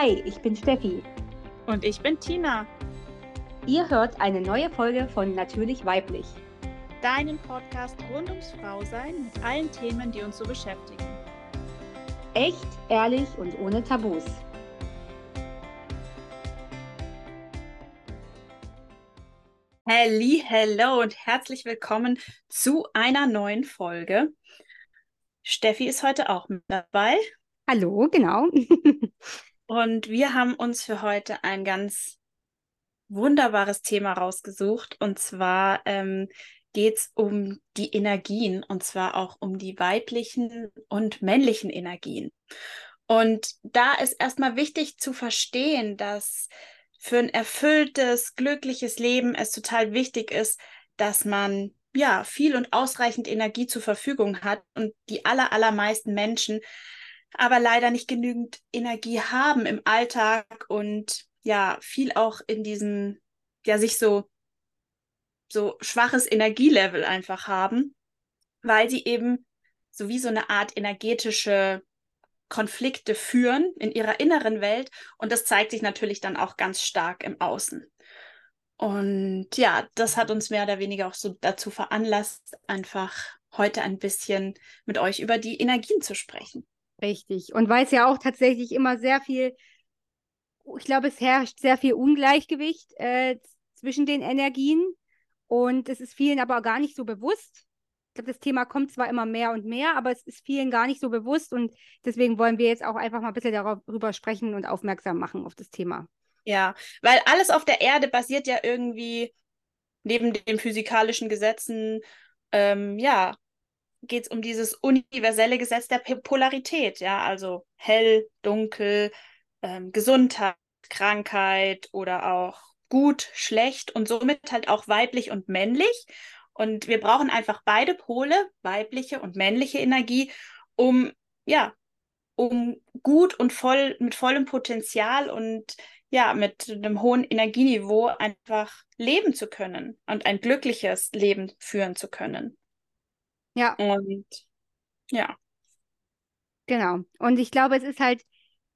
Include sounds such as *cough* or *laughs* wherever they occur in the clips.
Hi, ich bin Steffi. Und ich bin Tina. Ihr hört eine neue Folge von Natürlich Weiblich. Deinen Podcast rund ums Frausein mit allen Themen, die uns so beschäftigen. Echt, ehrlich und ohne Tabus. Halli, hello und herzlich willkommen zu einer neuen Folge. Steffi ist heute auch mit dabei. Hallo, genau. *laughs* Und wir haben uns für heute ein ganz wunderbares Thema rausgesucht. Und zwar ähm, geht es um die Energien, und zwar auch um die weiblichen und männlichen Energien. Und da ist erstmal wichtig zu verstehen, dass für ein erfülltes, glückliches Leben es total wichtig ist, dass man ja viel und ausreichend Energie zur Verfügung hat und die aller, allermeisten Menschen aber leider nicht genügend Energie haben im Alltag und ja, viel auch in diesem, ja, sich so, so schwaches Energielevel einfach haben, weil sie eben so wie so eine Art energetische Konflikte führen in ihrer inneren Welt und das zeigt sich natürlich dann auch ganz stark im Außen. Und ja, das hat uns mehr oder weniger auch so dazu veranlasst, einfach heute ein bisschen mit euch über die Energien zu sprechen. Richtig. Und weil es ja auch tatsächlich immer sehr viel, ich glaube, es herrscht sehr viel Ungleichgewicht äh, zwischen den Energien und es ist vielen aber gar nicht so bewusst. Ich glaube, das Thema kommt zwar immer mehr und mehr, aber es ist vielen gar nicht so bewusst und deswegen wollen wir jetzt auch einfach mal ein bisschen darüber sprechen und aufmerksam machen auf das Thema. Ja, weil alles auf der Erde basiert ja irgendwie neben den physikalischen Gesetzen, ähm, ja, geht es um dieses universelle Gesetz der Polarität, ja, also hell, dunkel, ähm, Gesundheit, Krankheit oder auch gut, schlecht und somit halt auch weiblich und männlich. Und wir brauchen einfach beide Pole, weibliche und männliche Energie, um ja, um gut und voll mit vollem Potenzial und ja, mit einem hohen Energieniveau einfach leben zu können und ein glückliches Leben führen zu können. Ja. Und ja. Genau. Und ich glaube, es ist halt,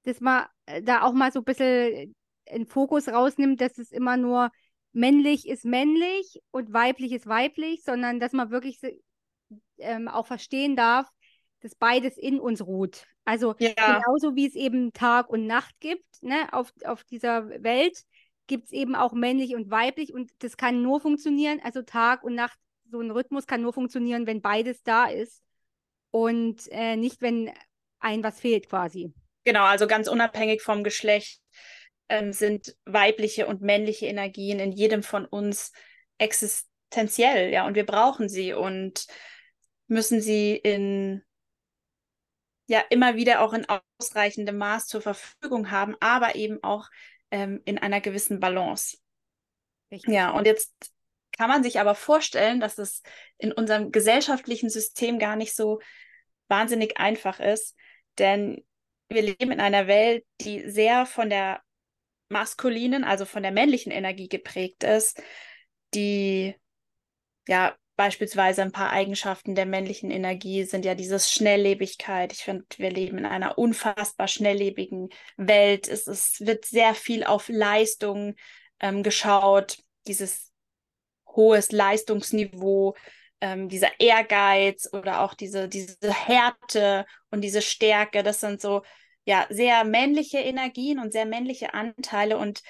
dass man äh, da auch mal so ein bisschen einen Fokus rausnimmt, dass es immer nur männlich ist männlich und weiblich ist weiblich, sondern dass man wirklich ähm, auch verstehen darf, dass beides in uns ruht. Also ja. genauso wie es eben Tag und Nacht gibt, ne, auf, auf dieser Welt, gibt es eben auch männlich und weiblich und das kann nur funktionieren, also Tag und Nacht so ein Rhythmus kann nur funktionieren, wenn beides da ist und äh, nicht, wenn ein was fehlt quasi. Genau, also ganz unabhängig vom Geschlecht ähm, sind weibliche und männliche Energien in jedem von uns existenziell, ja, und wir brauchen sie und müssen sie in ja immer wieder auch in ausreichendem Maß zur Verfügung haben, aber eben auch ähm, in einer gewissen Balance. Richtig. Ja, und jetzt kann man sich aber vorstellen, dass es in unserem gesellschaftlichen System gar nicht so wahnsinnig einfach ist, denn wir leben in einer Welt, die sehr von der maskulinen, also von der männlichen Energie geprägt ist, die ja beispielsweise ein paar Eigenschaften der männlichen Energie sind ja dieses Schnelllebigkeit. Ich finde, wir leben in einer unfassbar schnelllebigen Welt. Es, es wird sehr viel auf Leistung ähm, geschaut, dieses hohes Leistungsniveau, ähm, dieser Ehrgeiz oder auch diese, diese Härte und diese Stärke, das sind so ja sehr männliche Energien und sehr männliche Anteile. Und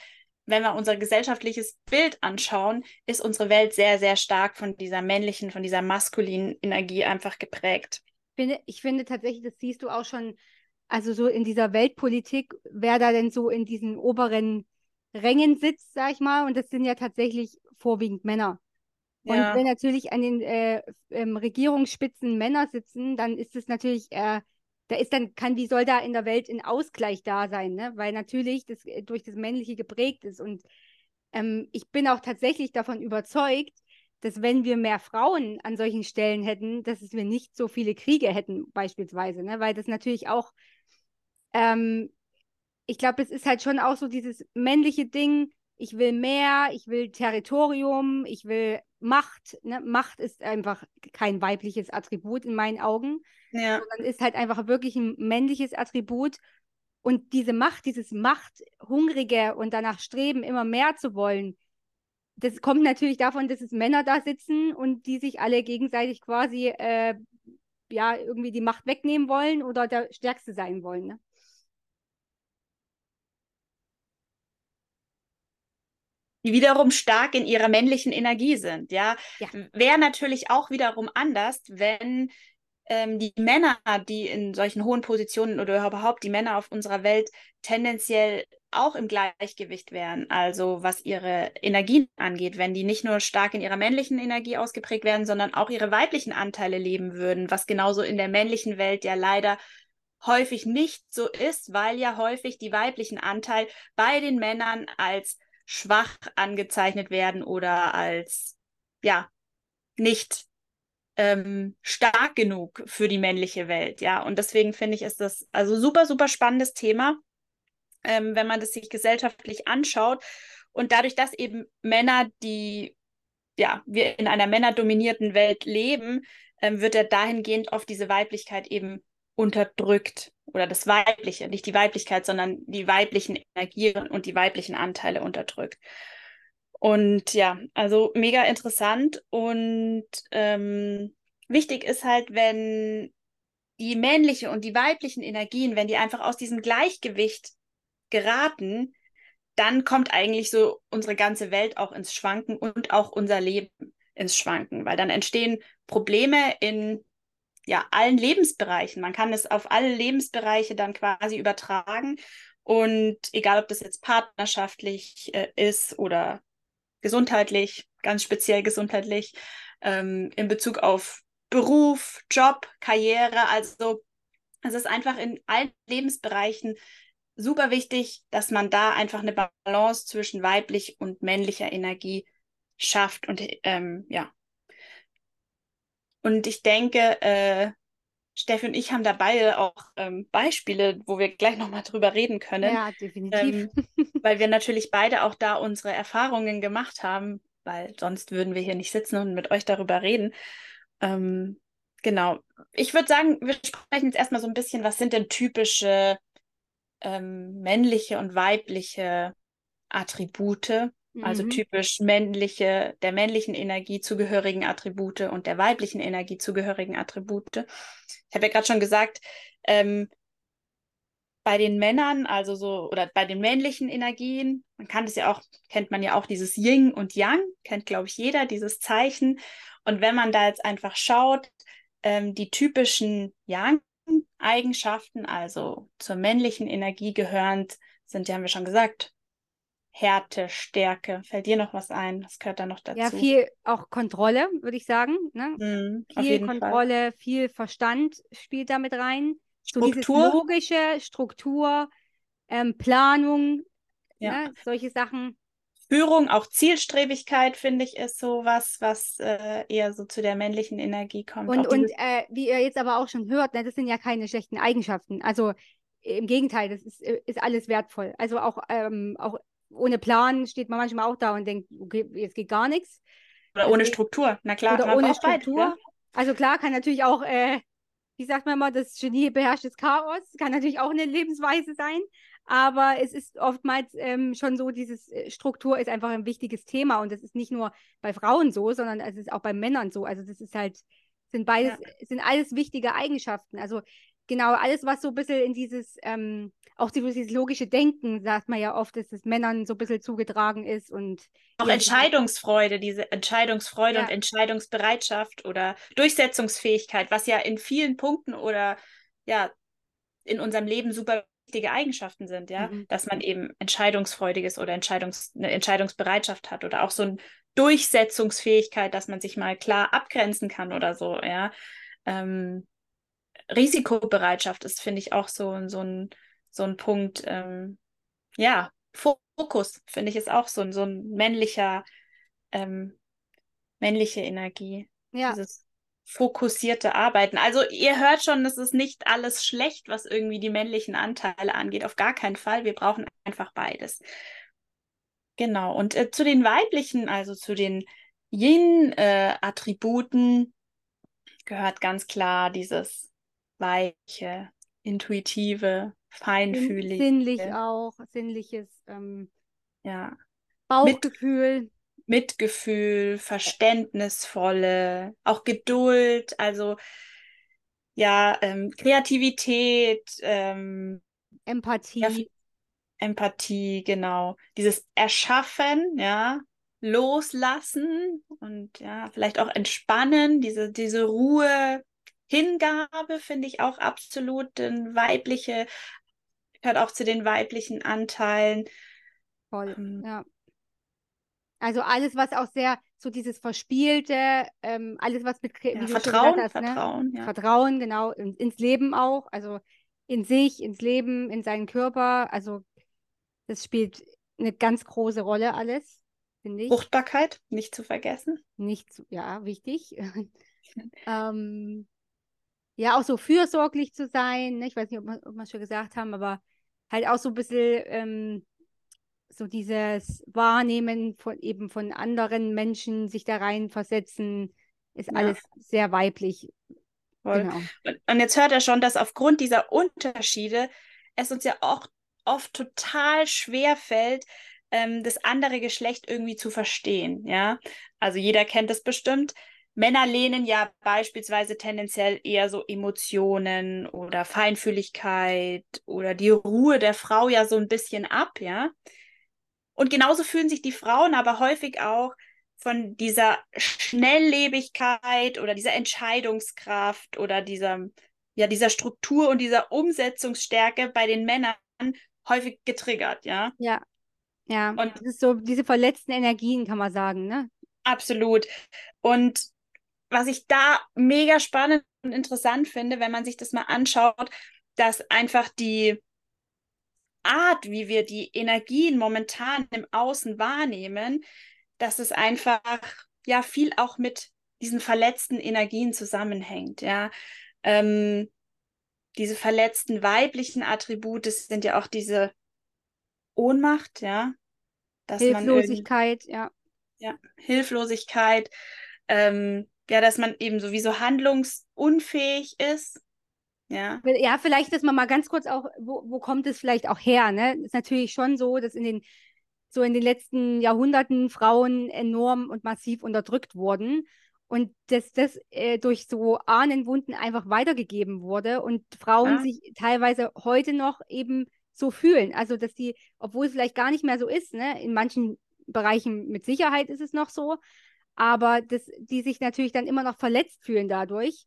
wenn wir unser gesellschaftliches Bild anschauen, ist unsere Welt sehr, sehr stark von dieser männlichen, von dieser maskulinen Energie einfach geprägt. Ich finde, ich finde tatsächlich, das siehst du auch schon, also so in dieser Weltpolitik, wer da denn so in diesen oberen Rängen sitzt, sag ich mal, und das sind ja tatsächlich vorwiegend Männer. Und ja. wenn natürlich an den äh, ähm, Regierungsspitzen Männer sitzen, dann ist es natürlich, äh, da ist dann, kann, wie soll da in der Welt ein Ausgleich da sein, ne? Weil natürlich das äh, durch das Männliche geprägt ist. Und ähm, ich bin auch tatsächlich davon überzeugt, dass wenn wir mehr Frauen an solchen Stellen hätten, dass wir nicht so viele Kriege hätten, beispielsweise, ne? Weil das natürlich auch, ähm, ich glaube, es ist halt schon auch so dieses männliche Ding, ich will mehr, ich will Territorium, ich will Macht. Ne? Macht ist einfach kein weibliches Attribut in meinen Augen, ja. sondern ist halt einfach wirklich ein männliches Attribut. Und diese Macht, dieses Machthungrige und danach streben, immer mehr zu wollen, das kommt natürlich davon, dass es Männer da sitzen und die sich alle gegenseitig quasi äh, ja irgendwie die Macht wegnehmen wollen oder der Stärkste sein wollen. Ne? Die wiederum stark in ihrer männlichen Energie sind. Ja, ja. wäre natürlich auch wiederum anders, wenn ähm, die Männer, die in solchen hohen Positionen oder überhaupt die Männer auf unserer Welt tendenziell auch im Gleichgewicht wären, also was ihre Energien angeht, wenn die nicht nur stark in ihrer männlichen Energie ausgeprägt werden, sondern auch ihre weiblichen Anteile leben würden, was genauso in der männlichen Welt ja leider häufig nicht so ist, weil ja häufig die weiblichen Anteile bei den Männern als schwach angezeichnet werden oder als ja nicht ähm, stark genug für die männliche Welt, ja. Und deswegen finde ich, ist das also super, super spannendes Thema, ähm, wenn man das sich gesellschaftlich anschaut. Und dadurch, dass eben Männer, die ja, wir in einer männerdominierten Welt leben, ähm, wird er dahingehend auf diese Weiblichkeit eben unterdrückt oder das Weibliche, nicht die Weiblichkeit, sondern die weiblichen Energien und die weiblichen Anteile unterdrückt. Und ja, also mega interessant und ähm, wichtig ist halt, wenn die männliche und die weiblichen Energien, wenn die einfach aus diesem Gleichgewicht geraten, dann kommt eigentlich so unsere ganze Welt auch ins Schwanken und auch unser Leben ins Schwanken, weil dann entstehen Probleme in ja, allen Lebensbereichen. Man kann es auf alle Lebensbereiche dann quasi übertragen. Und egal, ob das jetzt partnerschaftlich äh, ist oder gesundheitlich, ganz speziell gesundheitlich, ähm, in Bezug auf Beruf, Job, Karriere. Also es ist einfach in allen Lebensbereichen super wichtig, dass man da einfach eine Balance zwischen weiblich und männlicher Energie schafft und ähm, ja, und ich denke, äh, Steffi und ich haben da beide auch ähm, Beispiele, wo wir gleich nochmal drüber reden können. Ja, definitiv. Ähm, weil wir natürlich beide auch da unsere Erfahrungen gemacht haben, weil sonst würden wir hier nicht sitzen und mit euch darüber reden. Ähm, genau. Ich würde sagen, wir sprechen jetzt erstmal so ein bisschen, was sind denn typische ähm, männliche und weibliche Attribute also mhm. typisch männliche, der männlichen Energie zugehörigen Attribute und der weiblichen Energie zugehörigen Attribute. Ich habe ja gerade schon gesagt, ähm, bei den Männern, also so, oder bei den männlichen Energien, man kann das ja auch, kennt man ja auch dieses Yin und Yang, kennt, glaube ich, jeder, dieses Zeichen. Und wenn man da jetzt einfach schaut, ähm, die typischen Yang-Eigenschaften, also zur männlichen Energie gehörend, sind, ja, haben wir schon gesagt, Härte, Stärke. Fällt dir noch was ein? Was gehört da noch dazu? Ja, viel auch Kontrolle, würde ich sagen. Ne? Mm, viel Kontrolle, Fall. viel Verstand spielt da mit rein. Struktur. So logische, Struktur, ähm, Planung, ja. ne? solche Sachen. Führung, auch Zielstrebigkeit, finde ich, ist so was, was äh, eher so zu der männlichen Energie kommt. Und, und äh, wie ihr jetzt aber auch schon hört, ne, das sind ja keine schlechten Eigenschaften. Also im Gegenteil, das ist, äh, ist alles wertvoll. Also auch, ähm, auch ohne Plan steht man manchmal auch da und denkt, okay, jetzt geht gar nichts. Oder also, ohne Struktur, na klar. Oder ohne Struktur. Beide, ja? Also klar, kann natürlich auch, äh, wie sagt man immer, das Genie beherrscht das Chaos, kann natürlich auch eine Lebensweise sein. Aber es ist oftmals ähm, schon so, dieses äh, Struktur ist einfach ein wichtiges Thema und das ist nicht nur bei Frauen so, sondern es ist auch bei Männern so. Also das ist halt, sind beides, ja. sind alles wichtige Eigenschaften. Also genau, alles, was so ein bisschen in dieses, ähm, auch dieses logische Denken, sagt man ja oft, dass es Männern so ein bisschen zugetragen ist und. Auch Entscheidungsfreude, diese Entscheidungsfreude ja. und Entscheidungsbereitschaft oder Durchsetzungsfähigkeit, was ja in vielen Punkten oder ja in unserem Leben super wichtige Eigenschaften sind, ja, mhm. dass man eben entscheidungsfreudig ist oder Entscheidungs eine Entscheidungsbereitschaft hat oder auch so eine Durchsetzungsfähigkeit, dass man sich mal klar abgrenzen kann oder so, ja. Ähm, Risikobereitschaft ist, finde ich, auch so, so, ein, so ein Punkt. Ähm, ja, Fokus, finde ich, ist auch so, ein, so ein männlicher, ähm, männliche Energie. Ja. Dieses fokussierte Arbeiten. Also ihr hört schon, das ist nicht alles schlecht, was irgendwie die männlichen Anteile angeht. Auf gar keinen Fall. Wir brauchen einfach beides. Genau. Und äh, zu den weiblichen, also zu den Yin-Attributen äh, gehört ganz klar dieses weiche, intuitive, feinfühlig. Sinnlich auch, sinnliches ähm, ja. Bauchgefühl. Mit, Mitgefühl, verständnisvolle, auch Geduld, also ja, ähm, Kreativität, ähm, Empathie. Ja, Empathie, genau. Dieses Erschaffen, ja, loslassen und ja, vielleicht auch entspannen, diese, diese Ruhe, Hingabe finde ich auch absolut ein weibliche, gehört auch zu den weiblichen Anteilen. Voll, ähm, ja. Also alles, was auch sehr, so dieses Verspielte, ähm, alles, was mit ja, Vertrauen, hast, ne? Vertrauen, ja. Vertrauen, genau, in, ins Leben auch, also in sich, ins Leben, in seinen Körper. Also das spielt eine ganz große Rolle alles finde ich. Fruchtbarkeit, nicht zu vergessen. Nicht zu, ja, wichtig. *laughs* ähm, ja, auch so fürsorglich zu sein. Ne? Ich weiß nicht, ob wir, ob wir schon gesagt haben, aber halt auch so ein bisschen ähm, so dieses Wahrnehmen von eben von anderen Menschen, sich da reinversetzen, ist ja. alles sehr weiblich. Genau. Und, und jetzt hört er schon, dass aufgrund dieser Unterschiede es uns ja auch oft total schwer fällt, ähm, das andere Geschlecht irgendwie zu verstehen. Ja, also jeder kennt es bestimmt. Männer lehnen ja beispielsweise tendenziell eher so Emotionen oder Feinfühligkeit oder die Ruhe der Frau ja so ein bisschen ab, ja. Und genauso fühlen sich die Frauen aber häufig auch von dieser Schnelllebigkeit oder dieser Entscheidungskraft oder dieser, ja, dieser Struktur und dieser Umsetzungsstärke bei den Männern häufig getriggert, ja. Ja, ja, und das ist so diese verletzten Energien, kann man sagen, ne? Absolut. Und was ich da mega spannend und interessant finde, wenn man sich das mal anschaut, dass einfach die Art, wie wir die Energien momentan im Außen wahrnehmen, dass es einfach ja viel auch mit diesen verletzten Energien zusammenhängt, ja. Ähm, diese verletzten weiblichen Attribute sind ja auch diese Ohnmacht, ja. Hilflosigkeit, ja. Ja, Hilflosigkeit, ähm, ja, dass man eben sowieso handlungsunfähig ist. Ja. ja, vielleicht, dass man mal ganz kurz auch, wo, wo kommt es vielleicht auch her? Ne? Ist natürlich schon so, dass in den so in den letzten Jahrhunderten Frauen enorm und massiv unterdrückt wurden und dass das äh, durch so Ahnenwunden einfach weitergegeben wurde und Frauen ja. sich teilweise heute noch eben so fühlen. Also, dass die, obwohl es vielleicht gar nicht mehr so ist, ne, in manchen Bereichen mit Sicherheit ist es noch so, aber dass die sich natürlich dann immer noch verletzt fühlen dadurch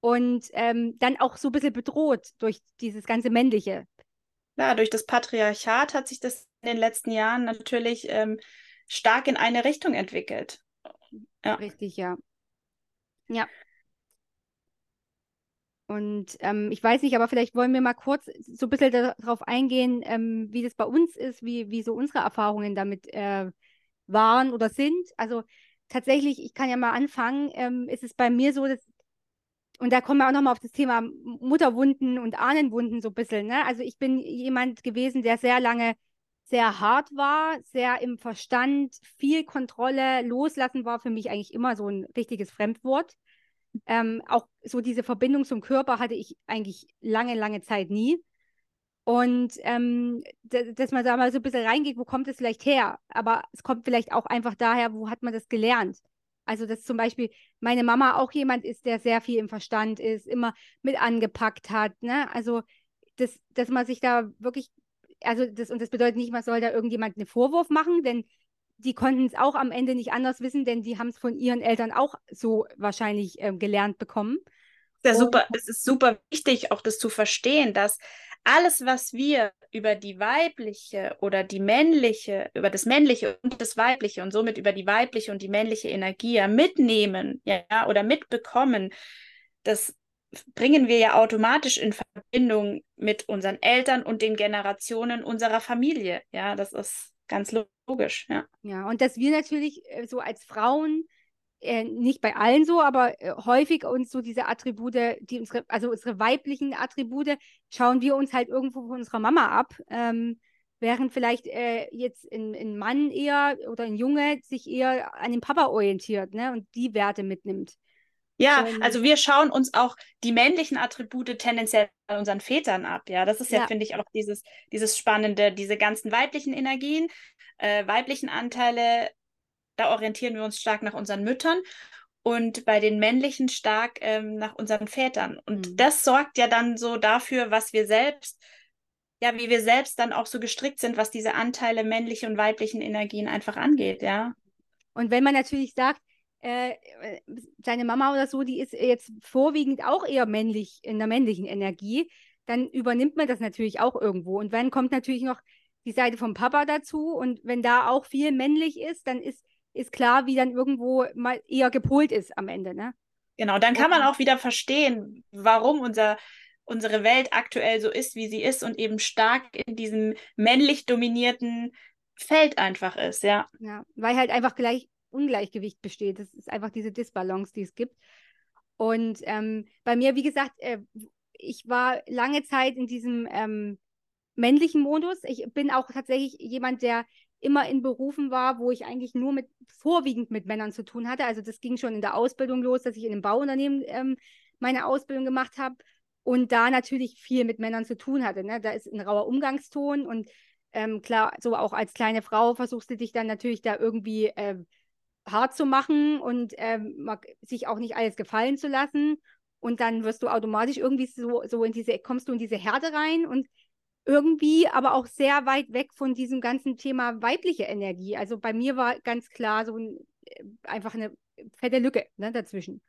und ähm, dann auch so ein bisschen bedroht durch dieses ganze Männliche. Ja, durch das Patriarchat hat sich das in den letzten Jahren natürlich ähm, stark in eine Richtung entwickelt. Ja. Richtig, ja. Ja. Und ähm, ich weiß nicht, aber vielleicht wollen wir mal kurz so ein bisschen darauf eingehen, ähm, wie das bei uns ist, wie, wie so unsere Erfahrungen damit äh, waren oder sind. Also tatsächlich, ich kann ja mal anfangen, ähm, ist es bei mir so, dass, und da kommen wir auch nochmal auf das Thema Mutterwunden und Ahnenwunden so ein bisschen. Ne? Also ich bin jemand gewesen, der sehr lange sehr hart war, sehr im Verstand, viel Kontrolle, loslassen war für mich eigentlich immer so ein richtiges Fremdwort. Ähm, auch so diese Verbindung zum Körper hatte ich eigentlich lange, lange Zeit nie. Und ähm, dass man da mal so ein bisschen reingeht, wo kommt es vielleicht her? Aber es kommt vielleicht auch einfach daher, wo hat man das gelernt? Also, dass zum Beispiel meine Mama auch jemand ist, der sehr viel im Verstand ist, immer mit angepackt hat. Ne? Also, das, dass man sich da wirklich, also das, und das bedeutet nicht, man soll da irgendjemand einen Vorwurf machen, denn die konnten es auch am Ende nicht anders wissen, denn die haben es von ihren Eltern auch so wahrscheinlich ähm, gelernt bekommen. Ja, super. Es ist super wichtig, auch das zu verstehen, dass alles, was wir über die weibliche oder die männliche, über das männliche und das weibliche und somit über die weibliche und die männliche Energie mitnehmen, ja, oder mitbekommen, das bringen wir ja automatisch in Verbindung mit unseren Eltern und den Generationen unserer Familie. Ja, das ist Ganz logisch, ja. Ja, und dass wir natürlich äh, so als Frauen, äh, nicht bei allen so, aber äh, häufig uns so diese Attribute, die unsere, also unsere weiblichen Attribute, schauen wir uns halt irgendwo von unserer Mama ab. Ähm, während vielleicht äh, jetzt ein, ein Mann eher oder ein Junge sich eher an den Papa orientiert ne, und die Werte mitnimmt. Ja, und, also wir schauen uns auch die männlichen Attribute tendenziell bei unseren Vätern ab. Ja, das ist ja, ja finde ich, auch dieses, dieses Spannende, diese ganzen weiblichen Energien, äh, weiblichen Anteile, da orientieren wir uns stark nach unseren Müttern und bei den männlichen stark ähm, nach unseren Vätern. Und mhm. das sorgt ja dann so dafür, was wir selbst, ja, wie wir selbst dann auch so gestrickt sind, was diese Anteile männliche und weiblichen Energien einfach angeht, ja. Und wenn man natürlich sagt, äh, seine Mama oder so, die ist jetzt vorwiegend auch eher männlich, in der männlichen Energie, dann übernimmt man das natürlich auch irgendwo. Und dann kommt natürlich noch die Seite vom Papa dazu. Und wenn da auch viel männlich ist, dann ist, ist klar, wie dann irgendwo mal eher gepolt ist am Ende. Ne? Genau, dann kann man auch wieder verstehen, warum unser, unsere Welt aktuell so ist, wie sie ist und eben stark in diesem männlich dominierten Feld einfach ist, ja. Ja, weil halt einfach gleich Ungleichgewicht besteht. Das ist einfach diese Disbalance, die es gibt. Und ähm, bei mir, wie gesagt, äh, ich war lange Zeit in diesem ähm, männlichen Modus. Ich bin auch tatsächlich jemand, der immer in Berufen war, wo ich eigentlich nur mit vorwiegend mit Männern zu tun hatte. Also das ging schon in der Ausbildung los, dass ich in einem Bauunternehmen ähm, meine Ausbildung gemacht habe und da natürlich viel mit Männern zu tun hatte. Ne? Da ist ein rauer Umgangston und ähm, klar, so auch als kleine Frau versuchst du dich dann natürlich da irgendwie äh, hart zu machen und ähm, sich auch nicht alles gefallen zu lassen. Und dann wirst du automatisch irgendwie so, so in diese, kommst du in diese Härte rein und irgendwie aber auch sehr weit weg von diesem ganzen Thema weibliche Energie. Also bei mir war ganz klar so ein, äh, einfach eine fette Lücke ne, dazwischen.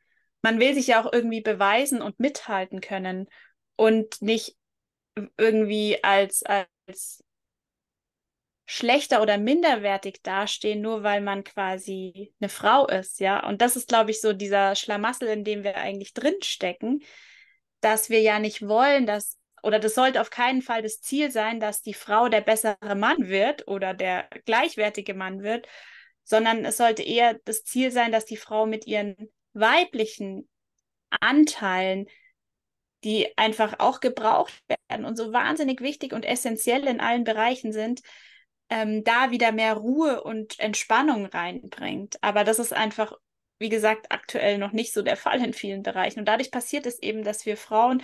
Man will sich ja auch irgendwie beweisen und mithalten können und nicht irgendwie als, als schlechter oder minderwertig dastehen, nur weil man quasi eine Frau ist, ja. Und das ist, glaube ich, so dieser Schlamassel, in dem wir eigentlich drinstecken, dass wir ja nicht wollen, dass, oder das sollte auf keinen Fall das Ziel sein, dass die Frau der bessere Mann wird oder der gleichwertige Mann wird, sondern es sollte eher das Ziel sein, dass die Frau mit ihren weiblichen Anteilen die einfach auch gebraucht werden und so wahnsinnig wichtig und essentiell in allen Bereichen sind, ähm, da wieder mehr Ruhe und Entspannung reinbringt. Aber das ist einfach, wie gesagt, aktuell noch nicht so der Fall in vielen Bereichen. Und dadurch passiert es eben, dass wir Frauen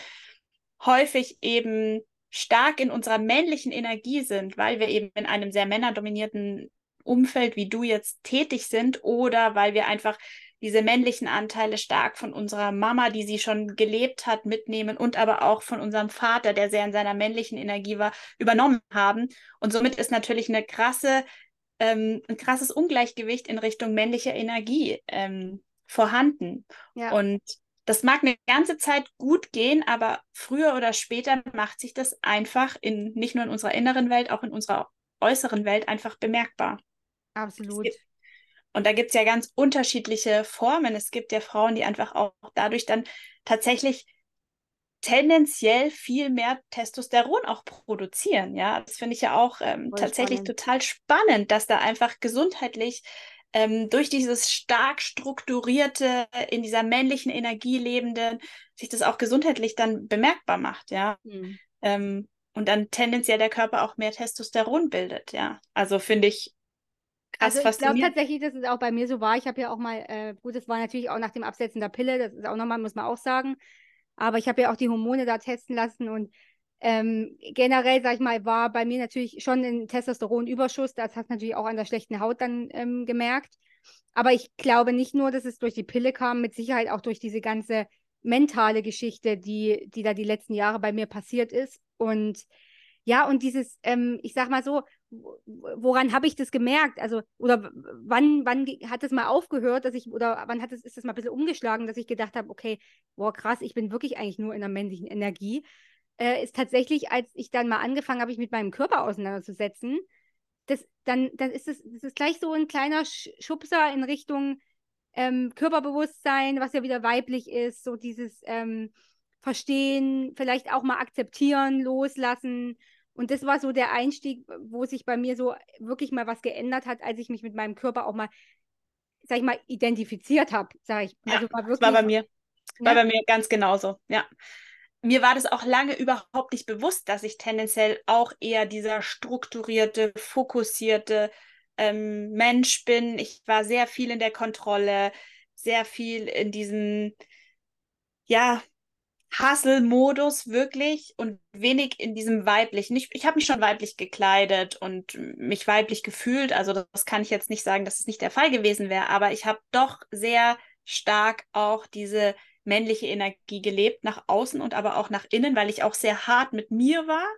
häufig eben stark in unserer männlichen Energie sind, weil wir eben in einem sehr männerdominierten Umfeld wie du jetzt tätig sind oder weil wir einfach diese männlichen Anteile stark von unserer Mama, die sie schon gelebt hat, mitnehmen und aber auch von unserem Vater, der sehr in seiner männlichen Energie war, übernommen haben. Und somit ist natürlich eine krasse, ähm, ein krasses Ungleichgewicht in Richtung männlicher Energie ähm, vorhanden. Ja. Und das mag eine ganze Zeit gut gehen, aber früher oder später macht sich das einfach in nicht nur in unserer inneren Welt, auch in unserer äußeren Welt einfach bemerkbar. Absolut. Und da gibt es ja ganz unterschiedliche Formen. Es gibt ja Frauen, die einfach auch dadurch dann tatsächlich tendenziell viel mehr Testosteron auch produzieren. Ja, das finde ich ja auch ähm, tatsächlich spannend. total spannend, dass da einfach gesundheitlich ähm, durch dieses stark strukturierte, in dieser männlichen Energie lebenden, sich das auch gesundheitlich dann bemerkbar macht. Ja. Mhm. Ähm, und dann tendenziell der Körper auch mehr Testosteron bildet. Ja, also finde ich Krass also ich glaube tatsächlich, dass es auch bei mir so war. Ich habe ja auch mal, äh, gut, das war natürlich auch nach dem Absetzen der Pille, das ist auch nochmal, muss man auch sagen. Aber ich habe ja auch die Hormone da testen lassen und ähm, generell, sag ich mal, war bei mir natürlich schon ein Testosteronüberschuss. Das hat natürlich auch an der schlechten Haut dann ähm, gemerkt. Aber ich glaube nicht nur, dass es durch die Pille kam, mit Sicherheit auch durch diese ganze mentale Geschichte, die, die da die letzten Jahre bei mir passiert ist. Und ja, und dieses, ähm, ich sag mal so, woran habe ich das gemerkt? Also, oder wann, wann hat es mal aufgehört, dass ich, oder wann hat es, ist das mal ein bisschen umgeschlagen, dass ich gedacht habe, okay, boah, krass, ich bin wirklich eigentlich nur in der männlichen Energie. Äh, ist tatsächlich, als ich dann mal angefangen habe, mich mit meinem Körper auseinanderzusetzen, das, dann, dann ist es, das ist gleich so ein kleiner Schubser in Richtung ähm, Körperbewusstsein, was ja wieder weiblich ist, so dieses ähm, Verstehen, vielleicht auch mal akzeptieren, loslassen und das war so der Einstieg, wo sich bei mir so wirklich mal was geändert hat, als ich mich mit meinem Körper auch mal, sag ich mal, identifiziert habe, sag ich. Also war wirklich, das war bei mir. Ja. War bei mir ganz genauso, ja. Mir war das auch lange überhaupt nicht bewusst, dass ich tendenziell auch eher dieser strukturierte, fokussierte ähm, Mensch bin. Ich war sehr viel in der Kontrolle. sehr viel in diesem, ja, Hustle-Modus wirklich und wenig in diesem weiblichen. Ich, ich habe mich schon weiblich gekleidet und mich weiblich gefühlt. Also das, das kann ich jetzt nicht sagen, dass es nicht der Fall gewesen wäre, aber ich habe doch sehr stark auch diese männliche Energie gelebt, nach außen und aber auch nach innen, weil ich auch sehr hart mit mir war.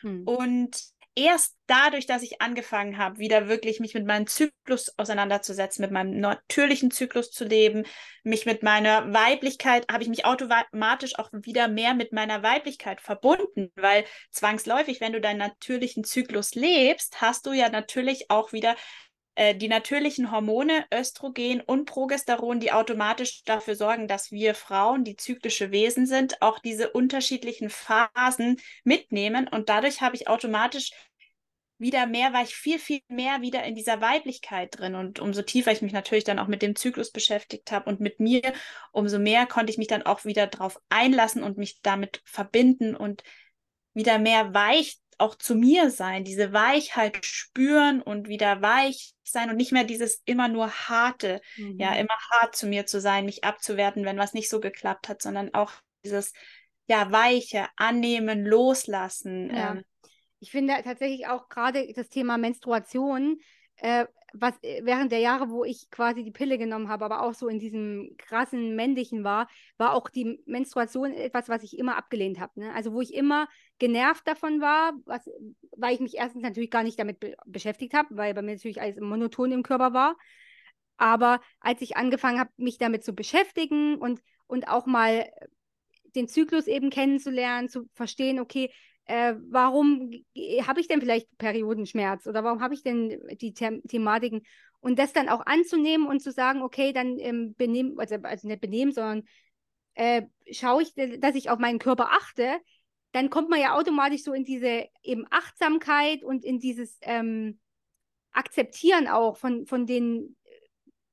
Hm. Und erst dadurch, dass ich angefangen habe, wieder wirklich mich mit meinem Zyklus auseinanderzusetzen, mit meinem natürlichen Zyklus zu leben, mich mit meiner Weiblichkeit, habe ich mich automatisch auch wieder mehr mit meiner Weiblichkeit verbunden, weil zwangsläufig, wenn du deinen natürlichen Zyklus lebst, hast du ja natürlich auch wieder die natürlichen Hormone Östrogen und Progesteron, die automatisch dafür sorgen, dass wir Frauen, die zyklische Wesen sind, auch diese unterschiedlichen Phasen mitnehmen. Und dadurch habe ich automatisch wieder mehr, war ich viel, viel mehr wieder in dieser Weiblichkeit drin. Und umso tiefer ich mich natürlich dann auch mit dem Zyklus beschäftigt habe und mit mir, umso mehr konnte ich mich dann auch wieder darauf einlassen und mich damit verbinden und wieder mehr weich auch zu mir sein, diese Weichheit spüren und wieder weich sein und nicht mehr dieses immer nur harte, mhm. ja, immer hart zu mir zu sein, mich abzuwerten, wenn was nicht so geklappt hat, sondern auch dieses ja weiche annehmen, loslassen. Ja. Ähm. Ich finde tatsächlich auch gerade das Thema Menstruation äh, was äh, während der Jahre, wo ich quasi die Pille genommen habe, aber auch so in diesem krassen männlichen war, war auch die Menstruation etwas, was ich immer abgelehnt habe. Ne? Also wo ich immer genervt davon war, was, weil ich mich erstens natürlich gar nicht damit be beschäftigt habe, weil bei mir natürlich alles monoton im Körper war. Aber als ich angefangen habe, mich damit zu beschäftigen und, und auch mal den Zyklus eben kennenzulernen, zu verstehen, okay, äh, warum habe ich denn vielleicht Periodenschmerz oder warum habe ich denn die The Thematiken? Und das dann auch anzunehmen und zu sagen, okay, dann ähm, benehmen, also, also nicht benehmen, sondern äh, schaue ich, dass ich auf meinen Körper achte, dann kommt man ja automatisch so in diese eben Achtsamkeit und in dieses ähm, Akzeptieren auch von, von den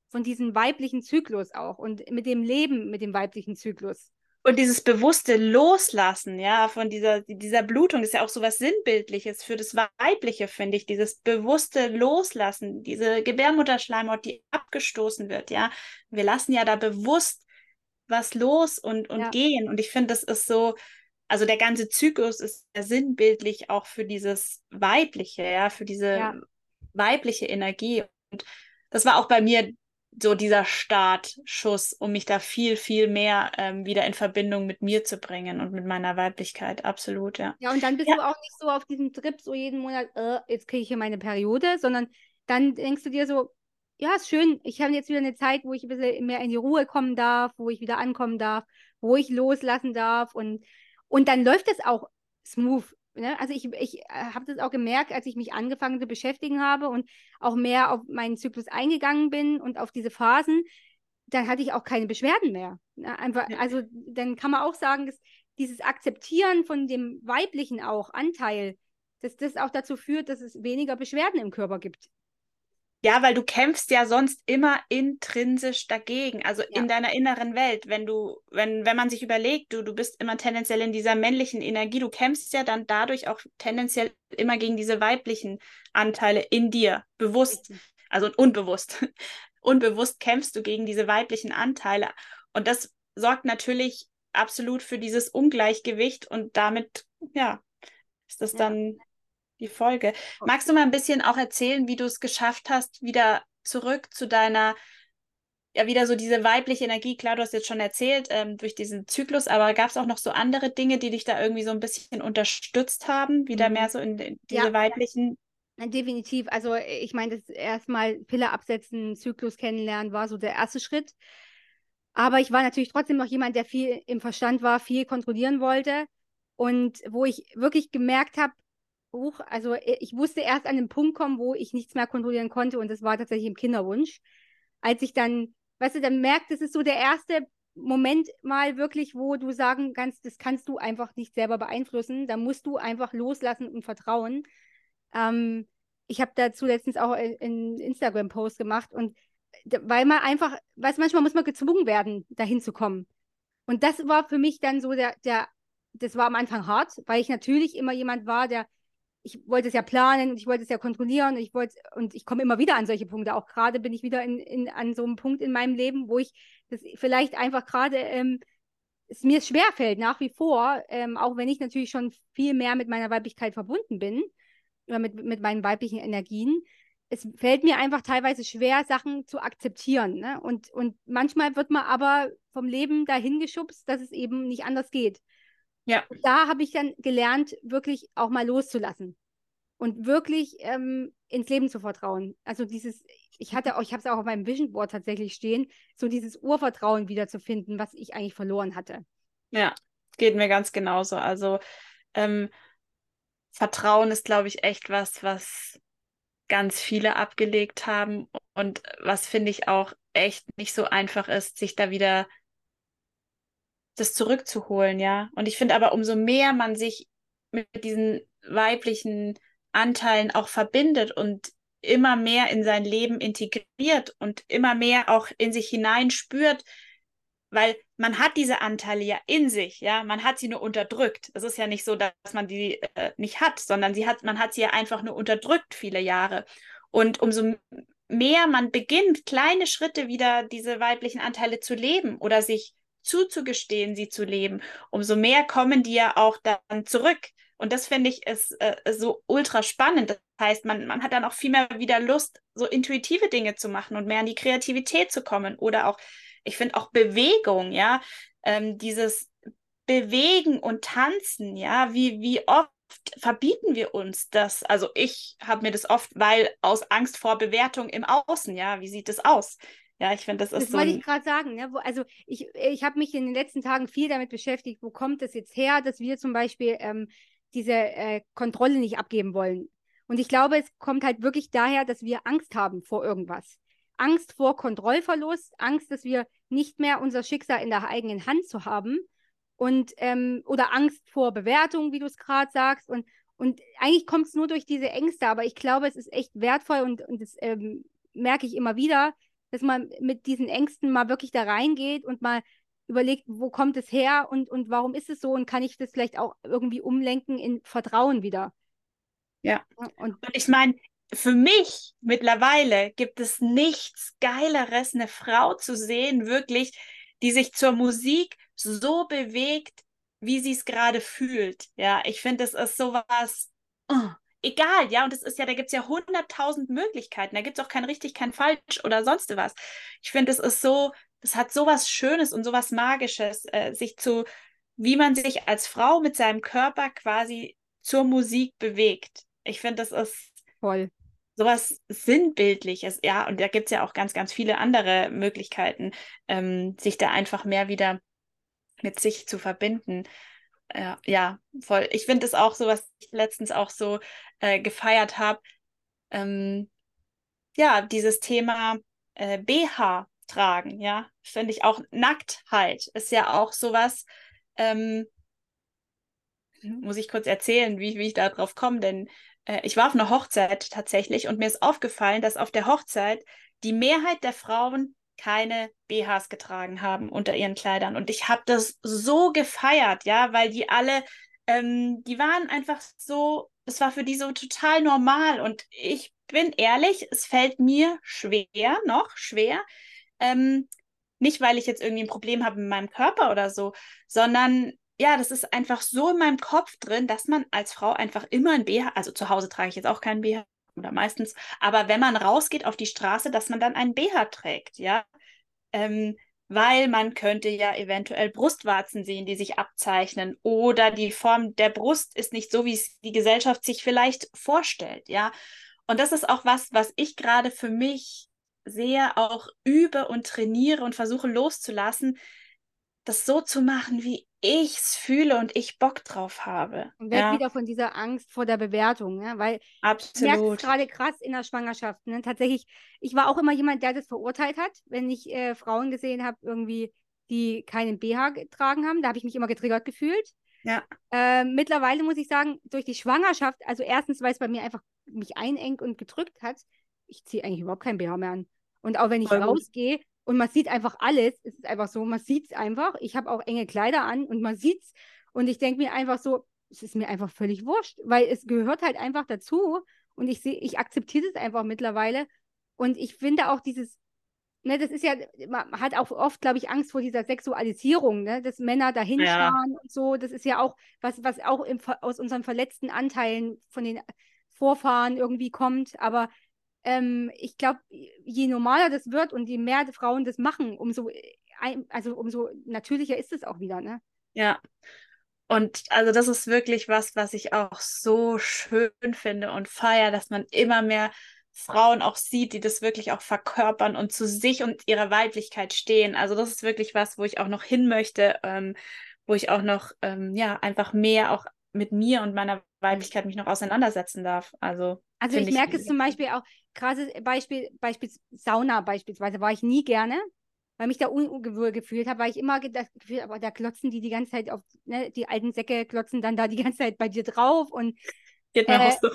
von diesem weiblichen Zyklus auch und mit dem Leben mit dem weiblichen Zyklus. Und dieses bewusste Loslassen, ja, von dieser, dieser Blutung, ist ja auch so was Sinnbildliches für das Weibliche, finde ich. Dieses bewusste Loslassen, diese Gebärmutterschleimhaut, die abgestoßen wird, ja. Wir lassen ja da bewusst was los und, und ja. gehen. Und ich finde, das ist so, also der ganze Zyklus ist ja sinnbildlich auch für dieses Weibliche, ja, für diese ja. weibliche Energie. Und das war auch bei mir so dieser Startschuss, um mich da viel, viel mehr ähm, wieder in Verbindung mit mir zu bringen und mit meiner Weiblichkeit. Absolut, ja. Ja, und dann bist ja. du auch nicht so auf diesem Trip, so jeden Monat, äh, jetzt kriege ich hier meine Periode, sondern dann denkst du dir so, ja, ist schön, ich habe jetzt wieder eine Zeit, wo ich ein bisschen mehr in die Ruhe kommen darf, wo ich wieder ankommen darf, wo ich loslassen darf und, und dann läuft es auch smooth. Ne? Also ich, ich äh, habe das auch gemerkt, als ich mich angefangen zu beschäftigen habe und auch mehr auf meinen Zyklus eingegangen bin und auf diese Phasen, dann hatte ich auch keine Beschwerden mehr. Ne? Einfach, also dann kann man auch sagen, dass dieses Akzeptieren von dem weiblichen auch Anteil, dass das auch dazu führt, dass es weniger Beschwerden im Körper gibt. Ja, weil du kämpfst ja sonst immer intrinsisch dagegen, also ja. in deiner inneren Welt. Wenn du, wenn, wenn man sich überlegt, du, du bist immer tendenziell in dieser männlichen Energie, du kämpfst ja dann dadurch auch tendenziell immer gegen diese weiblichen Anteile in dir, bewusst, also unbewusst. *laughs* unbewusst kämpfst du gegen diese weiblichen Anteile. Und das sorgt natürlich absolut für dieses Ungleichgewicht und damit, ja, ist das dann die Folge. Magst du mal ein bisschen auch erzählen, wie du es geschafft hast, wieder zurück zu deiner, ja, wieder so diese weibliche Energie? Klar, du hast jetzt schon erzählt, ähm, durch diesen Zyklus, aber gab es auch noch so andere Dinge, die dich da irgendwie so ein bisschen unterstützt haben, wieder mhm. mehr so in, in diese ja, weiblichen Definitiv. Also ich meine, das erstmal Pille absetzen, Zyklus kennenlernen war so der erste Schritt. Aber ich war natürlich trotzdem noch jemand, der viel im Verstand war, viel kontrollieren wollte. Und wo ich wirklich gemerkt habe, Buch, also äh, ich wusste erst an den Punkt kommen, wo ich nichts mehr kontrollieren konnte und das war tatsächlich im Kinderwunsch. Als ich dann, weißt du, dann merkt, das ist so der erste Moment mal wirklich, wo du sagen kannst, das kannst du einfach nicht selber beeinflussen. Da musst du einfach loslassen und vertrauen. Ähm, ich habe dazu letztens auch einen Instagram-Post gemacht und weil man einfach, weißt manchmal muss man gezwungen werden, dahin zu kommen. Und das war für mich dann so der, der, das war am Anfang hart, weil ich natürlich immer jemand war, der ich wollte es ja planen und ich wollte es ja kontrollieren und ich wollte, und ich komme immer wieder an solche Punkte. Auch gerade bin ich wieder in, in, an so einem Punkt in meinem Leben, wo ich das vielleicht einfach gerade ähm, es mir schwerfällt, nach wie vor, ähm, auch wenn ich natürlich schon viel mehr mit meiner Weiblichkeit verbunden bin oder mit, mit meinen weiblichen Energien, es fällt mir einfach teilweise schwer, Sachen zu akzeptieren. Ne? Und, und manchmal wird man aber vom Leben dahin geschubst, dass es eben nicht anders geht. Ja. Da habe ich dann gelernt, wirklich auch mal loszulassen und wirklich ähm, ins Leben zu vertrauen. Also dieses, ich hatte auch, ich habe es auch auf meinem Vision Board tatsächlich stehen, so dieses Urvertrauen wiederzufinden, was ich eigentlich verloren hatte. Ja, geht mir ganz genauso. Also ähm, Vertrauen ist, glaube ich, echt was, was ganz viele abgelegt haben und was finde ich auch echt nicht so einfach ist, sich da wieder das zurückzuholen, ja. Und ich finde aber, umso mehr man sich mit diesen weiblichen Anteilen auch verbindet und immer mehr in sein Leben integriert und immer mehr auch in sich hinein spürt, weil man hat diese Anteile ja in sich, ja, man hat sie nur unterdrückt. Es ist ja nicht so, dass man die äh, nicht hat, sondern sie hat, man hat sie ja einfach nur unterdrückt viele Jahre. Und umso mehr man beginnt, kleine Schritte wieder diese weiblichen Anteile zu leben oder sich zuzugestehen, sie zu leben, umso mehr kommen die ja auch dann zurück. Und das finde ich ist äh, so ultra spannend. Das heißt, man, man hat dann auch viel mehr wieder Lust, so intuitive Dinge zu machen und mehr in die Kreativität zu kommen oder auch ich finde auch Bewegung, ja, ähm, dieses Bewegen und Tanzen, ja, wie, wie oft verbieten wir uns das? Also ich habe mir das oft, weil aus Angst vor Bewertung im Außen, ja, wie sieht das aus? Ja, ich finde, das ist das so. Das wollte ich gerade sagen. Ne? Wo, also ich, ich habe mich in den letzten Tagen viel damit beschäftigt, wo kommt es jetzt her, dass wir zum Beispiel ähm, diese äh, Kontrolle nicht abgeben wollen. Und ich glaube, es kommt halt wirklich daher, dass wir Angst haben vor irgendwas. Angst vor Kontrollverlust, Angst, dass wir nicht mehr unser Schicksal in der eigenen Hand zu haben und ähm, oder Angst vor Bewertung, wie du es gerade sagst und und eigentlich kommt es nur durch diese Ängste, aber ich glaube, es ist echt wertvoll und, und das ähm, merke ich immer wieder, dass man mit diesen Ängsten mal wirklich da reingeht und mal überlegt, wo kommt es her und, und warum ist es so und kann ich das vielleicht auch irgendwie umlenken in Vertrauen wieder. Ja. Und, und ich meine, für mich mittlerweile gibt es nichts Geileres, eine Frau zu sehen, wirklich, die sich zur Musik so bewegt, wie sie es gerade fühlt. Ja, ich finde, es ist sowas, oh, egal, ja, und es ist ja, da gibt es ja hunderttausend Möglichkeiten, da gibt es auch kein richtig, kein falsch oder sonst was. Ich finde, es ist so, es hat sowas Schönes und sowas Magisches, äh, sich zu, wie man sich als Frau mit seinem Körper quasi zur Musik bewegt. Ich finde, das ist Voll sowas Sinnbildliches, ja, und da gibt es ja auch ganz, ganz viele andere Möglichkeiten, ähm, sich da einfach mehr wieder mit sich zu verbinden. Ja, ja voll. Ich finde es auch so, was ich letztens auch so äh, gefeiert habe. Ähm, ja, dieses Thema äh, BH tragen, ja, finde ich auch Nacktheit ist ja auch sowas, ähm, muss ich kurz erzählen, wie, wie ich da drauf komme, denn äh, ich war auf einer Hochzeit tatsächlich und mir ist aufgefallen, dass auf der Hochzeit die Mehrheit der Frauen keine BHs getragen haben unter ihren Kleidern. Und ich habe das so gefeiert, ja, weil die alle, ähm, die waren einfach so, es war für die so total normal. Und ich bin ehrlich, es fällt mir schwer, noch schwer, ähm, nicht weil ich jetzt irgendwie ein Problem habe mit meinem Körper oder so, sondern ja, das ist einfach so in meinem Kopf drin, dass man als Frau einfach immer ein BH, also zu Hause trage ich jetzt auch keinen BH oder meistens, aber wenn man rausgeht auf die Straße, dass man dann einen BH trägt, ja, ähm, weil man könnte ja eventuell Brustwarzen sehen, die sich abzeichnen oder die Form der Brust ist nicht so, wie es die Gesellschaft sich vielleicht vorstellt, ja. Und das ist auch was, was ich gerade für mich sehr auch übe und trainiere und versuche loszulassen, das so zu machen, wie ich es fühle und ich Bock drauf habe. Und weg ja. wieder von dieser Angst vor der Bewertung, ne? weil Absolut. ich gerade krass in der Schwangerschaft. Ne? Tatsächlich, ich war auch immer jemand, der das verurteilt hat, wenn ich äh, Frauen gesehen habe, irgendwie, die keinen BH getragen haben. Da habe ich mich immer getriggert gefühlt. Ja. Äh, mittlerweile muss ich sagen, durch die Schwangerschaft, also erstens, weil es bei mir einfach mich einengt und gedrückt hat, ich ziehe eigentlich überhaupt kein BH mehr an. Und auch wenn ich Voll rausgehe, und man sieht einfach alles. Es ist einfach so, man sieht es einfach. Ich habe auch enge Kleider an und man sieht es. Und ich denke mir einfach so, es ist mir einfach völlig wurscht, weil es gehört halt einfach dazu und ich sehe, ich akzeptiere das einfach mittlerweile und ich finde auch dieses, ne, das ist ja, man hat auch oft, glaube ich, Angst vor dieser Sexualisierung, ne, dass Männer dahin ja. und so, das ist ja auch was, was auch im, aus unseren verletzten Anteilen von den Vorfahren irgendwie kommt, aber ähm, ich glaube, je normaler das wird und je mehr Frauen das machen, umso, also umso natürlicher ist es auch wieder, ne? Ja, und also das ist wirklich was, was ich auch so schön finde und feiere, dass man immer mehr Frauen auch sieht, die das wirklich auch verkörpern und zu sich und ihrer Weiblichkeit stehen. Also das ist wirklich was, wo ich auch noch hin möchte, ähm, wo ich auch noch, ähm, ja, einfach mehr auch mit mir und meiner Weiblichkeit mich noch auseinandersetzen darf. Also, also ich, ich merke es zum Beispiel auch, krasses Beispiel, Beispiel Sauna beispielsweise, war ich nie gerne weil mich da unwohl gefühlt habe, weil ich immer das Gefühl aber da klotzen die die ganze Zeit auf, ne, die alten Säcke klotzen dann da die ganze Zeit bei dir drauf und Geht mir äh, auch so.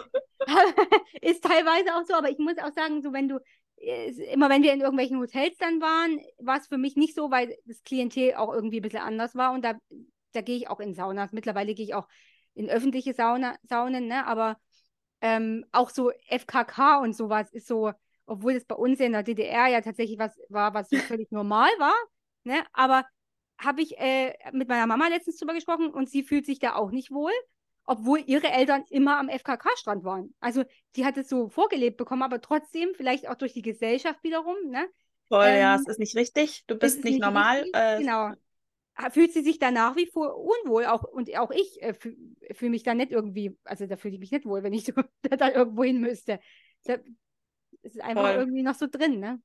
*laughs* ist teilweise auch so, aber ich muss auch sagen, so wenn du, immer wenn wir in irgendwelchen Hotels dann waren, war es für mich nicht so, weil das Klientel auch irgendwie ein bisschen anders war und da, da gehe ich auch in Saunas. Mittlerweile gehe ich auch in öffentliche Sauna, Saunen, ne? aber ähm, auch so FKK und sowas ist so, obwohl es bei uns in der DDR ja tatsächlich was war, was *laughs* völlig normal war. Ne? Aber habe ich äh, mit meiner Mama letztens drüber gesprochen und sie fühlt sich da auch nicht wohl, obwohl ihre Eltern immer am FKK-Strand waren. Also die hat es so vorgelebt bekommen, aber trotzdem, vielleicht auch durch die Gesellschaft wiederum, ne? Voll, ähm, ja, es ist nicht richtig. Du bist nicht, nicht, normal. Äh, genau. Fühlt sie sich da nach wie vor unwohl, auch und auch ich äh, fühle fühl mich da nicht irgendwie, also da fühle ich mich nicht wohl, wenn ich *laughs* so, da irgendwo hin müsste. Da, es ist einfach Voll. irgendwie noch so drin, ne?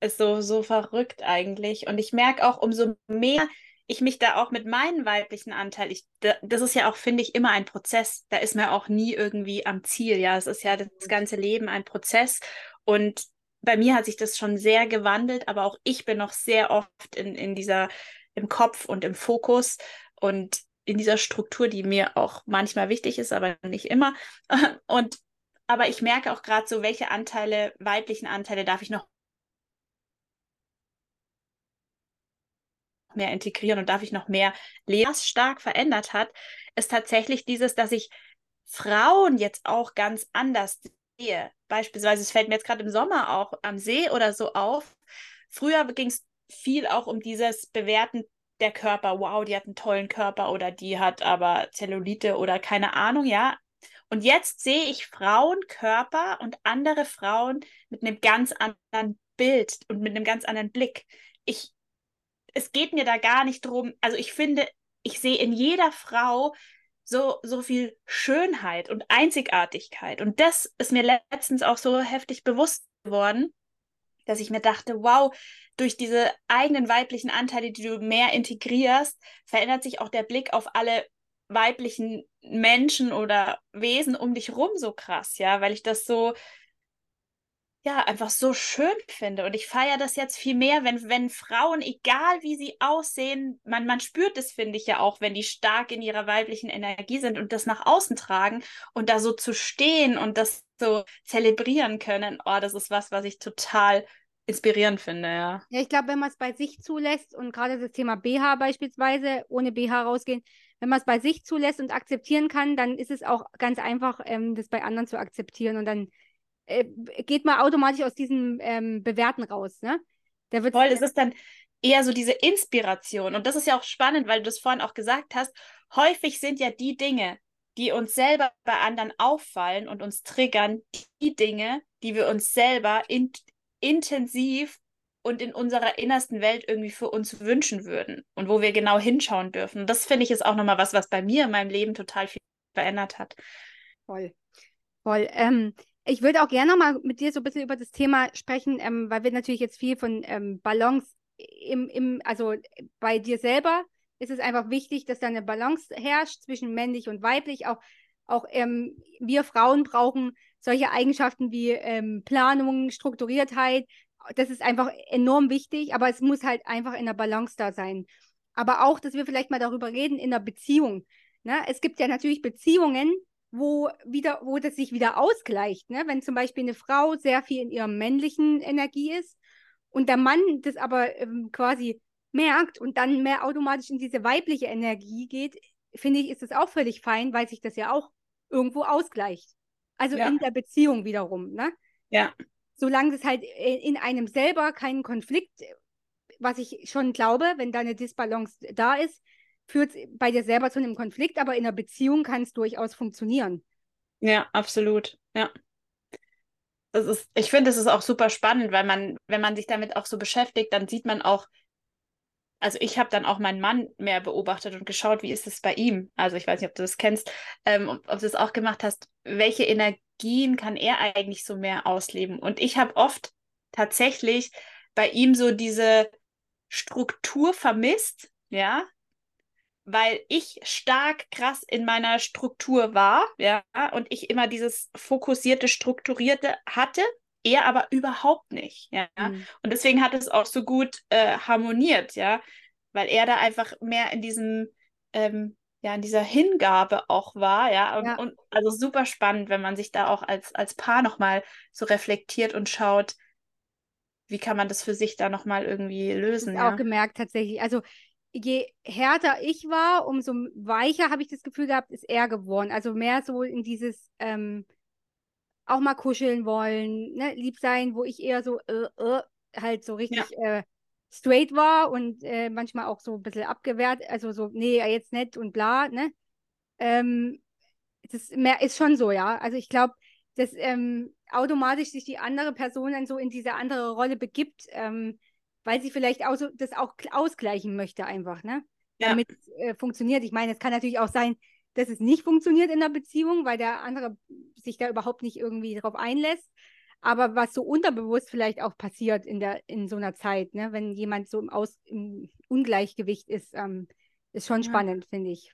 Ist so, so verrückt eigentlich. Und ich merke auch, umso mehr ich mich da auch mit meinem weiblichen Anteil, ich, das ist ja auch, finde ich, immer ein Prozess. Da ist man auch nie irgendwie am Ziel. Ja, es ist ja das ganze Leben ein Prozess. Und bei mir hat sich das schon sehr gewandelt, aber auch ich bin noch sehr oft in, in dieser, im Kopf und im Fokus und in dieser Struktur, die mir auch manchmal wichtig ist, aber nicht immer. *laughs* Und aber ich merke auch gerade so, welche Anteile, weiblichen Anteile darf ich noch mehr integrieren und darf ich noch mehr leben. Was stark verändert hat, ist tatsächlich dieses, dass ich Frauen jetzt auch ganz anders sehe. Beispielsweise, es fällt mir jetzt gerade im Sommer auch am See oder so auf. Früher ging es viel auch um dieses Bewerten der Körper. Wow, die hat einen tollen Körper oder die hat aber Zellulite oder keine Ahnung, ja. Und jetzt sehe ich Frauenkörper und andere Frauen mit einem ganz anderen Bild und mit einem ganz anderen Blick. Ich, es geht mir da gar nicht drum. Also ich finde, ich sehe in jeder Frau so, so viel Schönheit und Einzigartigkeit. Und das ist mir letztens auch so heftig bewusst geworden, dass ich mir dachte, wow, durch diese eigenen weiblichen Anteile, die du mehr integrierst, verändert sich auch der Blick auf alle weiblichen Menschen oder Wesen um dich rum so krass, ja, weil ich das so, ja, einfach so schön finde. Und ich feiere das jetzt viel mehr, wenn, wenn Frauen, egal wie sie aussehen, man, man spürt es, finde ich ja auch, wenn die stark in ihrer weiblichen Energie sind und das nach außen tragen und da so zu stehen und das so zelebrieren können. Oh, das ist was, was ich total inspirierend finde, ja. Ja, ich glaube, wenn man es bei sich zulässt und gerade das Thema BH beispielsweise, ohne BH rausgehen, wenn man es bei sich zulässt und akzeptieren kann, dann ist es auch ganz einfach, ähm, das bei anderen zu akzeptieren und dann äh, geht man automatisch aus diesem ähm, Bewerten raus, ne? Da Voll, es ist dann eher so diese Inspiration und das ist ja auch spannend, weil du das vorhin auch gesagt hast, häufig sind ja die Dinge, die uns selber bei anderen auffallen und uns triggern, die Dinge, die wir uns selber in, intensiv und in unserer innersten Welt irgendwie für uns wünschen würden und wo wir genau hinschauen dürfen. Das finde ich ist auch nochmal was, was bei mir in meinem Leben total viel verändert hat. Voll. Voll. Ähm, ich würde auch gerne nochmal mit dir so ein bisschen über das Thema sprechen, ähm, weil wir natürlich jetzt viel von ähm, Balance im, im, also bei dir selber ist es einfach wichtig, dass da eine Balance herrscht zwischen männlich und weiblich. Auch, auch ähm, wir Frauen brauchen solche Eigenschaften wie ähm, Planung, Strukturiertheit, das ist einfach enorm wichtig, aber es muss halt einfach in der Balance da sein. Aber auch, dass wir vielleicht mal darüber reden in der Beziehung. Ne? Es gibt ja natürlich Beziehungen, wo wieder, wo das sich wieder ausgleicht. Ne? Wenn zum Beispiel eine Frau sehr viel in ihrer männlichen Energie ist und der Mann das aber ähm, quasi merkt und dann mehr automatisch in diese weibliche Energie geht, finde ich, ist es auch völlig fein, weil sich das ja auch irgendwo ausgleicht. Also Ja. in der Beziehung wiederum, ne? Ja, Solange es halt in einem selber keinen Konflikt, was ich schon glaube, wenn da eine Disbalance da ist, führt es bei dir selber zu einem Konflikt, aber in einer Beziehung kann es durchaus funktionieren. ja, absolut. Ja. Das ist, ich finde, es ist auch super spannend, weil man, wenn man sich damit auch so beschäftigt, dann sieht man auch, also ich habe dann auch meinen Mann mehr beobachtet und geschaut, wie ist es bei ihm? Also ich weiß nicht, ob du das kennst, ähm, ob, ob du das auch gemacht hast. Welche Energien kann er eigentlich so mehr ausleben? Und ich habe oft tatsächlich bei ihm so diese Struktur vermisst, ja, weil ich stark krass in meiner Struktur war, ja, und ich immer dieses fokussierte, strukturierte hatte, er aber überhaupt nicht, ja. Mhm. Und deswegen hat es auch so gut äh, harmoniert, ja, weil er da einfach mehr in diesem, ähm, ja, in dieser Hingabe auch war, ja. Und, Ja. und also super spannend, wenn man sich da auch als, als Paar nochmal so reflektiert und schaut, wie kann man das für sich da nochmal irgendwie lösen, auch ja. gemerkt tatsächlich. Also je härter ich war, umso weicher habe ich das Gefühl gehabt, ist er geworden. Also mehr so in dieses ähm, auch mal kuscheln wollen, ne, lieb sein, wo ich eher so äh, äh, halt so richtig äh, straight war und äh, manchmal auch so ein bisschen abgewehrt, also so, nee, jetzt nicht und bla, ne? Ähm, das mehr ist schon so, ja. Also ich glaube, dass ähm, automatisch sich die andere Person dann so in diese andere Rolle begibt, ähm, weil sie vielleicht auch so, das auch ausgleichen möchte einfach, ne? Ja. Damit es äh, funktioniert. Ich meine, es kann natürlich auch sein, dass es nicht funktioniert in der Beziehung, weil der andere sich da überhaupt nicht irgendwie drauf einlässt. Aber was so unterbewusst vielleicht auch passiert in der, in so einer Zeit, ne, wenn jemand so im, Aus, im Ungleichgewicht ist, ähm, ist schon Ja. spannend, finde ich.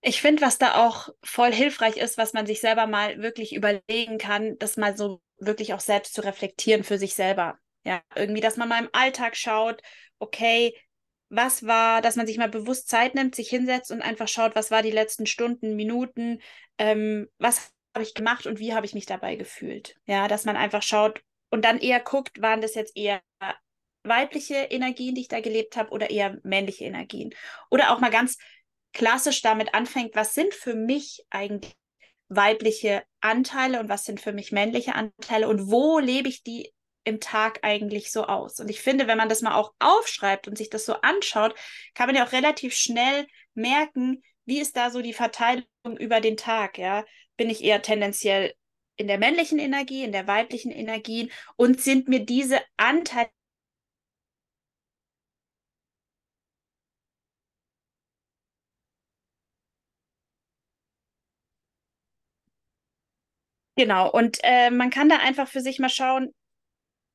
Ich finde, was da auch voll hilfreich ist, was man sich selber mal wirklich überlegen kann, das mal so wirklich auch selbst zu reflektieren für sich selber. Ja, irgendwie, dass man mal im Alltag schaut, okay, was war, dass man sich mal bewusst Zeit nimmt, sich hinsetzt und einfach schaut, was war die letzten Stunden, Minuten, ähm, was habe ich gemacht und wie habe ich mich dabei gefühlt. Ja, dass man einfach schaut und dann eher guckt, waren das jetzt eher weibliche Energien, die ich da gelebt habe, oder eher männliche Energien. Oder auch mal ganz klassisch damit anfängt, was sind für mich eigentlich weibliche Anteile und was sind für mich männliche Anteile und wo lebe ich die im Tag eigentlich so aus? Und ich finde, wenn man das mal auch aufschreibt und sich das so anschaut, kann man ja auch relativ schnell merken, wie ist da so die Verteilung über den Tag, ja? Bin ich eher tendenziell in der männlichen Energie, in der weiblichen Energie und sind mir diese Anteile Genau, und äh, man kann da einfach für sich mal schauen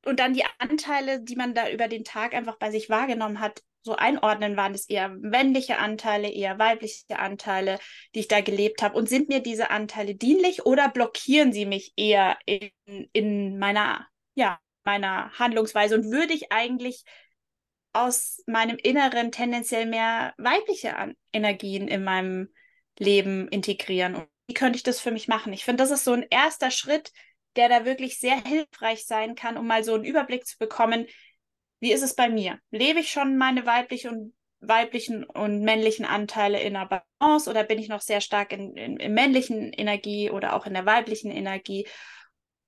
und dann die Anteile, die man da über den Tag einfach bei sich wahrgenommen hat, so einordnen, waren es eher männliche Anteile, eher weibliche Anteile, die ich da gelebt habe. Und sind mir diese Anteile dienlich oder blockieren sie mich eher in, in meiner, ja, meiner Handlungsweise? Und würde ich eigentlich aus meinem Inneren tendenziell mehr weibliche An Energien in meinem Leben integrieren? Und wie könnte ich das für mich machen? Ich finde, das ist so ein erster Schritt, der da wirklich sehr hilfreich sein kann, um mal so einen Überblick zu bekommen, wie ist es bei mir? Lebe ich schon meine weiblichen und weiblichen und männlichen Anteile in einer Balance oder bin ich noch sehr stark in, in, in männlichen Energie oder auch in der weiblichen Energie?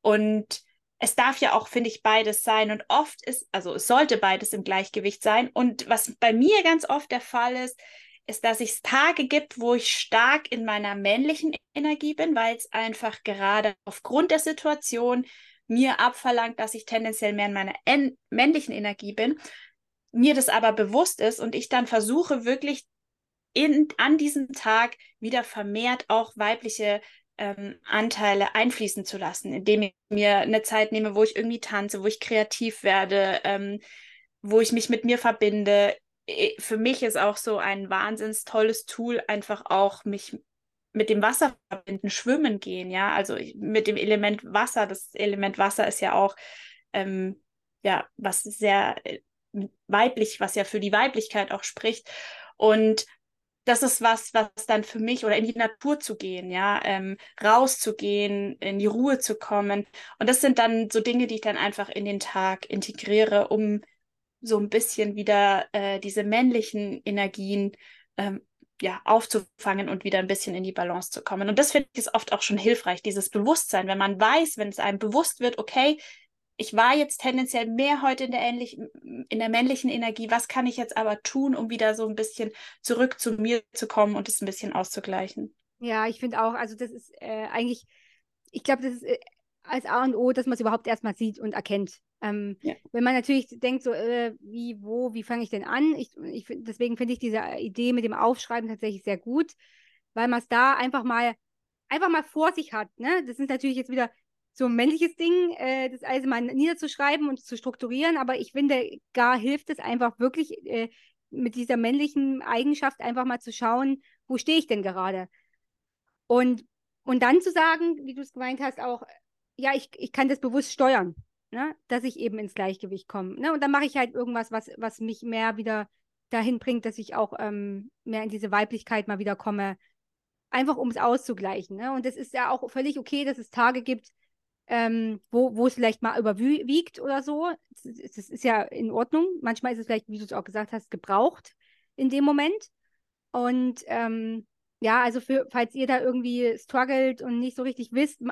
Und es darf ja auch, finde ich, beides sein. Und oft ist, also es sollte beides im Gleichgewicht sein. Und was bei mir ganz oft der Fall ist, ist, dass es Tage gibt, wo ich stark in meiner männlichen Energie bin, weil es einfach gerade aufgrund der Situation mir abverlangt, dass ich tendenziell mehr in meiner en männlichen Energie bin, mir das aber bewusst ist und ich dann versuche wirklich in, an diesem Tag wieder vermehrt auch weibliche ähm, Anteile einfließen zu lassen, indem ich mir eine Zeit nehme, wo ich irgendwie tanze, wo ich kreativ werde, ähm, wo ich mich mit mir verbinde. Für mich ist auch so ein wahnsinns tolles Tool, einfach auch mich mit dem Wasser verbinden, schwimmen gehen, ja, also mit dem Element Wasser. Das Element Wasser ist ja auch, ähm, ja, was sehr äh, weiblich, was ja für die Weiblichkeit auch spricht. Und das ist was, was dann für mich oder in die Natur zu gehen, ja, ähm, rauszugehen, in die Ruhe zu kommen. Und das sind dann so Dinge, die ich dann einfach in den Tag integriere, um so ein bisschen wieder äh, diese männlichen Energien ähm, ja, aufzufangen und wieder ein bisschen in die Balance zu kommen. Und das finde ich ist oft auch schon hilfreich, dieses Bewusstsein, wenn man weiß, wenn es einem bewusst wird, okay, ich war jetzt tendenziell mehr heute in der, ähnlichen, in der männlichen Energie, was kann ich jetzt aber tun, um wieder so ein bisschen zurück zu mir zu kommen und es ein bisschen auszugleichen? Ja, ich finde auch, also das ist äh, eigentlich, ich glaube, das ist äh, als A und O, dass man es überhaupt erstmal sieht und erkennt. Ähm, ja. Wenn man natürlich denkt, so, äh, wie, wo, wie fange ich denn an? Ich, ich, deswegen finde ich diese Idee mit dem Aufschreiben tatsächlich sehr gut, weil man es da einfach mal, einfach mal vor sich hat. Ne? Das ist natürlich jetzt wieder so ein männliches Ding, äh, das also mal niederzuschreiben und zu strukturieren, aber ich finde, gar hilft es einfach wirklich äh, mit dieser männlichen Eigenschaft einfach mal zu schauen, wo stehe ich denn gerade? Und, und dann zu sagen, wie du es gemeint hast, auch, ja, ich, ich kann das bewusst steuern, ne? dass ich eben ins Gleichgewicht komme. Ne? Und dann mache ich halt irgendwas, was, was mich mehr wieder dahin bringt, dass ich auch ähm, mehr in diese Weiblichkeit mal wieder komme, einfach um es auszugleichen. Ne? Und es ist ja auch völlig okay, dass es Tage gibt, ähm, wo, wo es vielleicht mal überwiegt oder so. Das, das ist ja in Ordnung. Manchmal ist es vielleicht, wie du es auch gesagt hast, gebraucht in dem Moment. Und ähm, ja, also für, falls ihr da irgendwie struggelt und nicht so richtig wisst,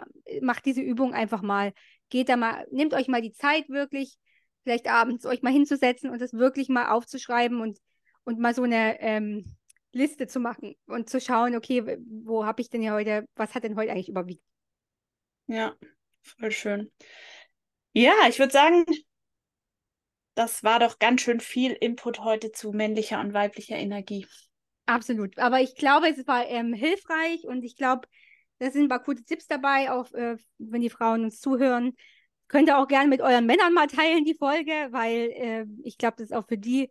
macht diese Übung einfach mal. Geht da mal, nehmt euch mal die Zeit wirklich, vielleicht abends euch mal hinzusetzen und das wirklich mal aufzuschreiben und, und mal so eine ähm, Liste zu machen und zu schauen, okay, wo habe ich denn hier heute, was hat denn heute eigentlich überwiegt? Ja, Voll schön. Ja, ich würde sagen, das war doch ganz schön viel Input heute zu männlicher und weiblicher Energie. Absolut. Aber ich glaube, es war ähm, hilfreich und ich glaube, da sind ein paar gute Tipps dabei, auch äh, wenn die Frauen uns zuhören. Könnt ihr auch gerne mit euren Männern mal teilen, die Folge, weil äh, ich glaube, das ist auch für die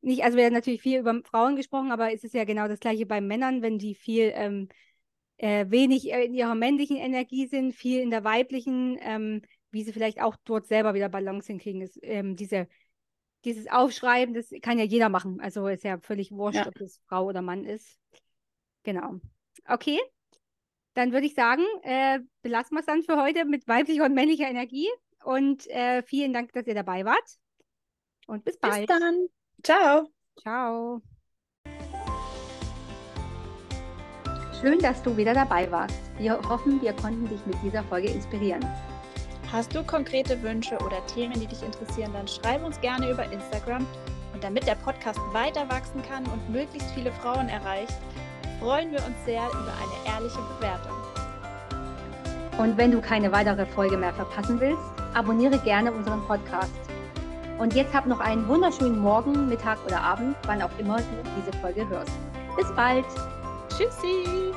nicht, also wir haben natürlich viel über Frauen gesprochen, aber es ist ja genau das gleiche bei Männern, wenn die viel ähm, äh, wenig in ihrer männlichen Energie sind, viel in der weiblichen, ähm, wie sie vielleicht auch dort selber wieder Balance hinkriegen. Das, ähm, diese, dieses Aufschreiben, das kann ja jeder machen. Also ist ja völlig wurscht, ja. ob es Frau oder Mann ist. Genau. Okay. Dann würde ich sagen, äh, belassen wir es dann für heute mit weiblicher und männlicher Energie. Und äh, vielen Dank, dass ihr dabei wart. Und bis bald. Bis dann. Ciao. Ciao. Schön, dass du wieder dabei warst. Wir hoffen, wir konnten dich mit dieser Folge inspirieren. Hast du konkrete Wünsche oder Themen, die dich interessieren, dann schreib uns gerne über Instagram. Und damit der Podcast weiter wachsen kann und möglichst viele Frauen erreicht, freuen wir uns sehr über eine ehrliche Bewertung. Und wenn du keine weitere Folge mehr verpassen willst, abonniere gerne unseren Podcast. Und jetzt hab noch einen wunderschönen Morgen, Mittag oder Abend, wann auch immer du diese Folge hörst. Bis bald! Tschüssi!